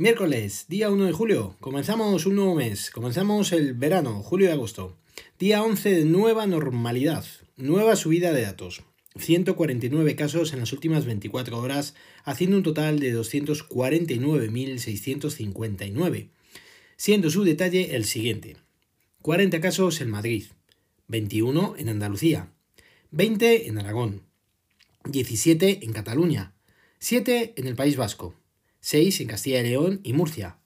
Miércoles, día 1 de julio, comenzamos un nuevo mes, comenzamos el verano, julio y agosto. Día 11 de nueva normalidad, nueva subida de datos. 149 casos en las últimas 24 horas, haciendo un total de 249.659, siendo su detalle el siguiente. 40 casos en Madrid, 21 en Andalucía, 20 en Aragón, 17 en Cataluña, 7 en el País Vasco, 6 en Castilla y León y Murcia,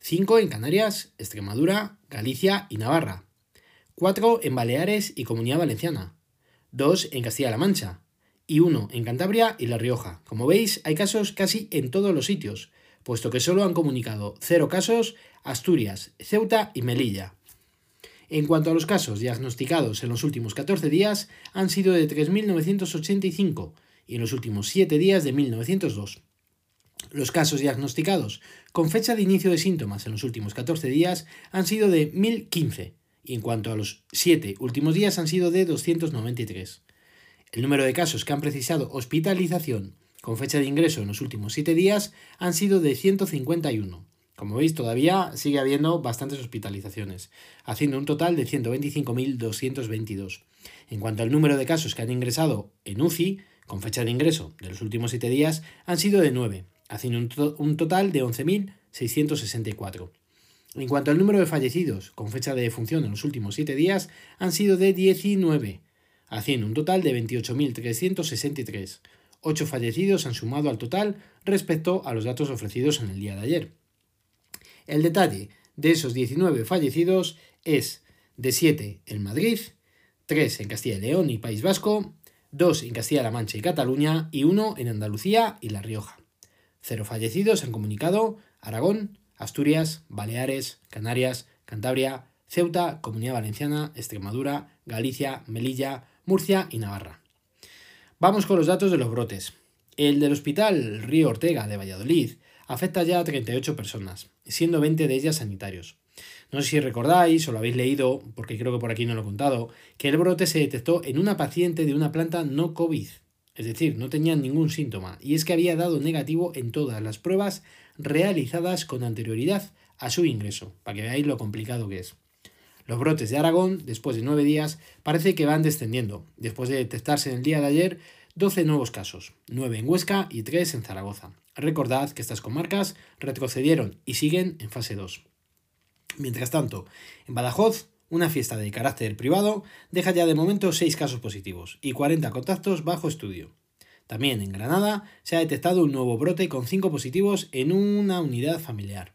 5 en Canarias, Extremadura, Galicia y Navarra, 4 en Baleares y Comunidad Valenciana, 2 en Castilla-La Mancha y 1 en Cantabria y La Rioja. Como veis, hay casos casi en todos los sitios, puesto que solo han comunicado 0 casos Asturias, Ceuta y Melilla. En cuanto a los casos diagnosticados en los últimos 14 días, han sido de 3.985 y en los últimos 7 días de 1.902. Los casos diagnosticados con fecha de inicio de síntomas en los últimos 14 días han sido de 1015 y en cuanto a los 7 últimos días han sido de 293. El número de casos que han precisado hospitalización con fecha de ingreso en los últimos 7 días han sido de 151. Como veis, todavía sigue habiendo bastantes hospitalizaciones, haciendo un total de 125.222. En cuanto al número de casos que han ingresado en UCI, con fecha de ingreso de los últimos 7 días, han sido de 9, haciendo un, total de 11.664. En cuanto al número de fallecidos con fecha de defunción en los últimos 7 días, han sido de 19, haciendo un total de 28.363. 8 fallecidos han sumado al total respecto a los datos ofrecidos en el día de ayer. El detalle de esos 19 fallecidos es de 7 en Madrid, 3 en Castilla y León y País Vasco, 2 en Castilla-La Mancha y Cataluña y 1 en Andalucía y La Rioja. Cero fallecidos han comunicado Aragón, Asturias, Baleares, Canarias, Cantabria, Ceuta, Comunidad Valenciana, Extremadura, Galicia, Melilla, Murcia y Navarra. Vamos con los datos de los brotes. El del Hospital Río Ortega de Valladolid afecta ya a 38 personas, siendo 20 de ellas sanitarios. No sé si recordáis o lo habéis leído, porque creo que por aquí no lo he contado, que el brote se detectó en una paciente de una planta no COVID. Es decir, no tenían ningún síntoma, y es que había dado negativo en todas las pruebas realizadas con anterioridad a su ingreso, para que veáis lo complicado que es. Los brotes de Aragón, después de nueve días, parece que van descendiendo, después de detectarse en el día de ayer 12 nuevos casos, 9 en Huesca y 3 en Zaragoza. Recordad que estas comarcas retrocedieron y siguen en fase 2. Mientras tanto, en Badajoz una fiesta de carácter privado deja ya de momento 6 casos positivos y 40 contactos bajo estudio. También en Granada se ha detectado un nuevo brote con 5 positivos en una unidad familiar.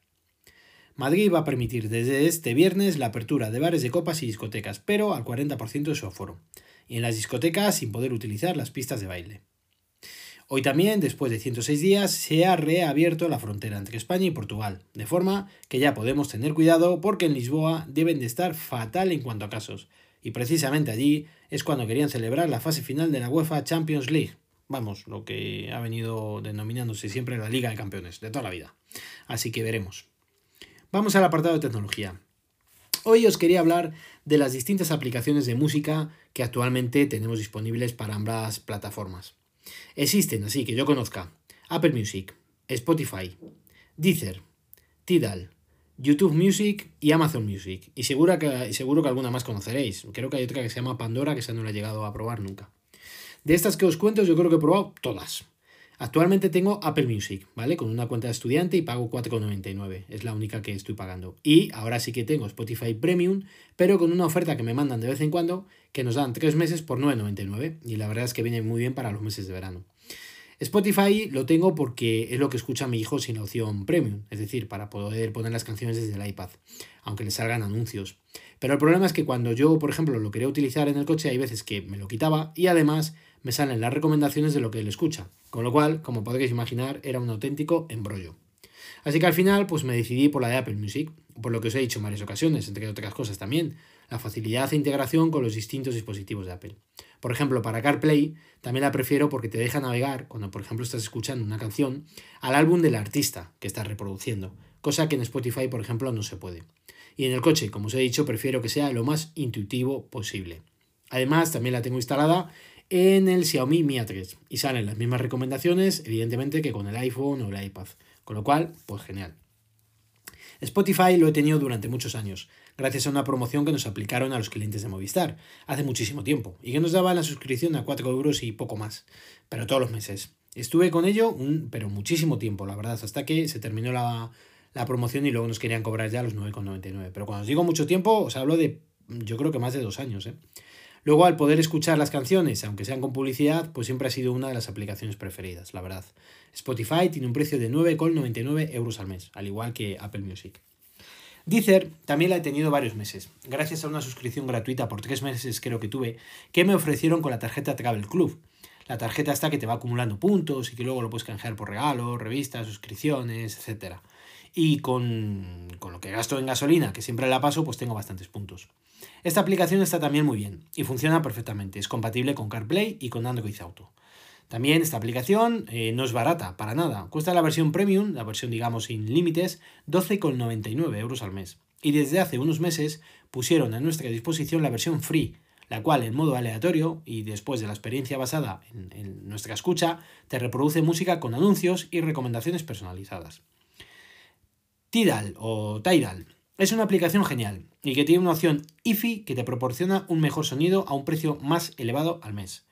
Madrid va a permitir desde este viernes la apertura de bares de copas y discotecas, pero al 40% de su aforo, y en las discotecas sin poder utilizar las pistas de baile. Hoy también, después de 106 días, se ha reabierto la frontera entre España y Portugal, de forma que ya podemos tener cuidado porque en Lisboa deben de estar fatal en cuanto a casos, y precisamente allí es cuando querían celebrar la fase final de la UEFA Champions League. Vamos, lo que ha venido denominándose siempre la Liga de Campeones, de toda la vida. Así que veremos. Vamos al apartado de tecnología. Hoy os quería hablar de las distintas aplicaciones de música que actualmente tenemos disponibles para ambas plataformas. Existen, así que yo conozca, Apple Music, Spotify, Deezer, Tidal, YouTube Music y Amazon Music. Y seguro que, seguro que alguna más conoceréis. Creo que hay otra que se llama Pandora, que esa no la he llegado a probar nunca. De estas que os cuento, yo creo que he probado todas. Actualmente tengo Apple Music, ¿vale? Con una cuenta de estudiante y pago 4,99. Es la única que estoy pagando. Y ahora sí que tengo Spotify Premium, pero con una oferta que me mandan de vez en cuando, que nos dan 3 meses por 9,99. Y la verdad es que viene muy bien para los meses de verano. Spotify lo tengo porque es lo que escucha mi hijo sin opción premium, es decir, para poder poner las canciones desde el iPad, aunque le salgan anuncios. Pero el problema es que cuando yo, por ejemplo, lo quería utilizar en el coche, hay veces que me lo quitaba y además me salen las recomendaciones de lo que él escucha. Con lo cual, como podréis imaginar, era un auténtico embrollo. Así que al final, pues me decidí por la de Apple Music, por lo que os he dicho en varias ocasiones, entre otras cosas también, la facilidad e integración con los distintos dispositivos de Apple. Por ejemplo, para CarPlay también la prefiero porque te deja navegar, cuando por ejemplo estás escuchando una canción, al álbum del artista que estás reproduciendo, cosa que en Spotify, por ejemplo, no se puede. Y en el coche, como os he dicho, prefiero que sea lo más intuitivo posible. Además, también la tengo instalada en el Xiaomi Mi A3 y salen las mismas recomendaciones, evidentemente, que con el iPhone o el iPad. Con lo cual, pues genial. Spotify lo he tenido durante muchos años, gracias a una promoción que nos aplicaron a los clientes de Movistar, hace muchísimo tiempo, y que nos daban la suscripción a 4 euros y poco más, pero todos los meses. Estuve con ello, un, pero muchísimo tiempo, la verdad, hasta que se terminó la, la promoción y luego nos querían cobrar ya los 9,99. Pero cuando os digo mucho tiempo, os hablo de, yo creo que más de dos años, ¿eh? Luego, al poder escuchar las canciones, aunque sean con publicidad, pues siempre ha sido una de las aplicaciones preferidas, la verdad. Spotify tiene un precio de 9,99 euros al mes, al igual que Apple Music. Deezer también la he tenido varios meses, gracias a una suscripción gratuita por tres meses creo que tuve, que me ofrecieron con la tarjeta Travel Club. La tarjeta está que te va acumulando puntos y que luego lo puedes canjear por regalos, revistas, suscripciones, etc. Y con, con lo que gasto en gasolina, que siempre la paso, pues tengo bastantes puntos. Esta aplicación está también muy bien y funciona perfectamente. Es compatible con CarPlay y con Android Auto. También esta aplicación eh, no es barata, para nada. Cuesta la versión premium, la versión digamos sin límites, 12,99 euros al mes. Y desde hace unos meses pusieron a nuestra disposición la versión free, la cual en modo aleatorio y después de la experiencia basada en, en nuestra escucha, te reproduce música con anuncios y recomendaciones personalizadas. Tidal o Tidal es una aplicación genial y que tiene una opción IFI que te proporciona un mejor sonido a un precio más elevado al mes.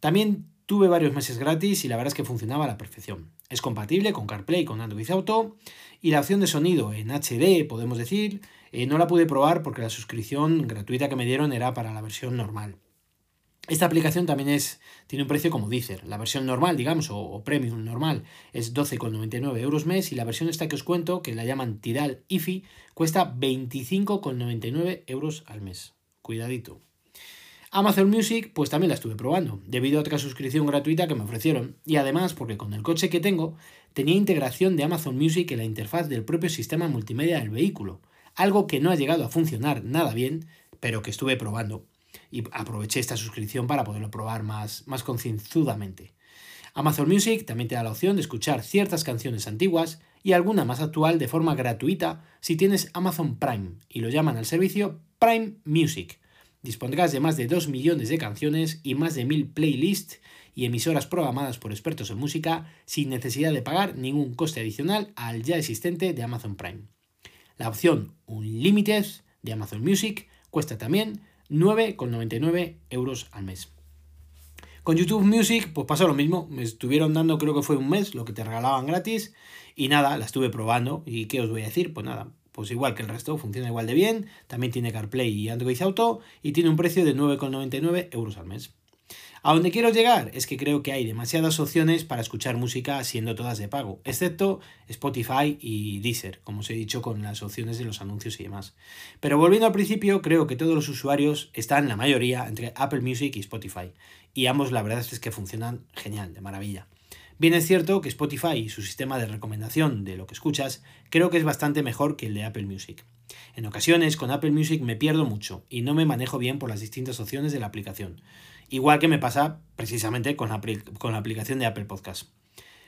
También tuve varios meses gratis y la verdad es que funcionaba a la perfección. Es compatible con CarPlay, con Android Auto y la opción de sonido en HD, podemos decir, eh, no la pude probar porque la suscripción gratuita que me dieron era para la versión normal. Esta aplicación también es, tiene un precio como Deezer. La versión normal, digamos, o, premium normal, es 12,99 euros mes y la versión esta que os cuento, que la llaman Tidal IFI, cuesta 25,99 euros al mes. Cuidadito. Amazon Music, pues también la estuve probando, debido a otra suscripción gratuita que me ofrecieron. Y además, porque con el coche que tengo, tenía integración de Amazon Music en la interfaz del propio sistema multimedia del vehículo. Algo que no ha llegado a funcionar nada bien, pero que estuve probando y aproveché esta suscripción para poderlo probar más, más concienzudamente. Amazon Music también te da la opción de escuchar ciertas canciones antiguas y alguna más actual de forma gratuita si tienes Amazon Prime y lo llaman al servicio Prime Music. Dispondrás de más de 2 millones de canciones y más de 1000 playlists y emisoras programadas por expertos en música sin necesidad de pagar ningún coste adicional al ya existente de Amazon Prime. La opción Unlimited de Amazon Music cuesta también 9,99 euros al mes. Con YouTube Music, pues pasó lo mismo. Me estuvieron dando, creo que fue un mes, lo que te regalaban gratis. Y nada, la estuve probando. ¿Y qué os voy a decir? Pues nada, pues igual que el resto, funciona igual de bien. También tiene CarPlay y Android Auto. Y tiene un precio de 9,99 euros al mes. A donde quiero llegar es que creo que hay demasiadas opciones para escuchar música siendo todas de pago, excepto Spotify y Deezer, como os he dicho con las opciones de los anuncios y demás. Pero volviendo al principio, creo que todos los usuarios están, la mayoría, entre Apple Music y Spotify. Y ambos la verdad es que funcionan genial, de maravilla. Bien es cierto que Spotify y su sistema de recomendación de lo que escuchas creo que es bastante mejor que el de Apple Music. En ocasiones con Apple Music me pierdo mucho y no me manejo bien por las distintas opciones de la aplicación. Igual que me pasa precisamente con la, aplicación de Apple Podcast.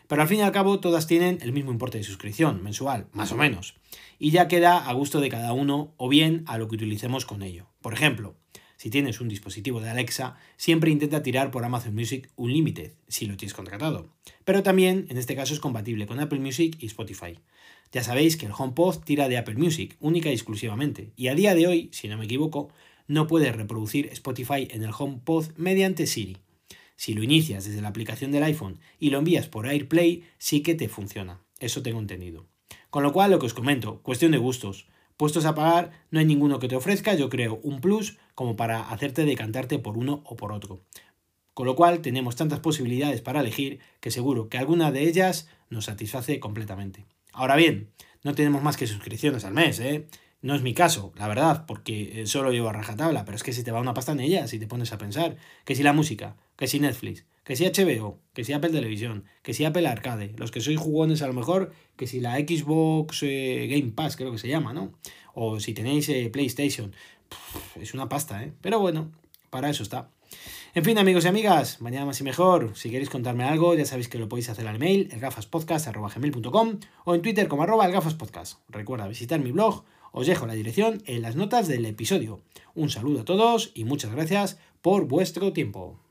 Pero al fin y al cabo todas tienen el mismo importe de suscripción mensual, más o menos. Y ya queda a gusto de cada uno o bien a lo que utilicemos con ello. Por ejemplo, si tienes un dispositivo de Alexa, siempre intenta tirar por Amazon Music Unlimited, si lo tienes contratado. Pero también, en este caso, es compatible con Apple Music y Spotify. Ya sabéis que el HomePod tira de Apple Music, única y exclusivamente. Y a día de hoy, si no me equivoco, no puedes reproducir Spotify en el HomePod mediante Siri. Si lo inicias desde la aplicación del iPhone y lo envías por AirPlay, sí que te funciona. Eso tengo entendido. Con lo cual, lo que os comento, cuestión de gustos. Puestos a pagar, no hay ninguno que te ofrezca, yo creo, un plus como para hacerte decantarte por uno o por otro. Con lo cual tenemos tantas posibilidades para elegir que seguro que alguna de ellas nos satisface completamente. Ahora bien, no tenemos más que suscripciones al mes, ¿eh? No es mi caso, la verdad, porque eh, solo llevo a rajatabla, pero es que si te va una pasta en ella, si te pones a pensar, que si la música, que si Netflix, que si HBO, que si Apple Televisión, que si Apple Arcade, los que sois jugones a lo mejor, que si la Xbox eh, Game Pass, creo que se llama, ¿no? O si tenéis eh, PlayStation, es una pasta, ¿eh? Pero bueno, para eso está. En fin, amigos y amigas, mañana más y mejor. Si queréis contarme algo, ya sabéis que lo podéis hacer al mail, elgafaspodcast.gmail.com o en Twitter como arroba elgafaspodcast. Recuerda visitar mi blog os dejo la dirección en las notas del episodio. Un saludo a todos y muchas gracias por vuestro tiempo.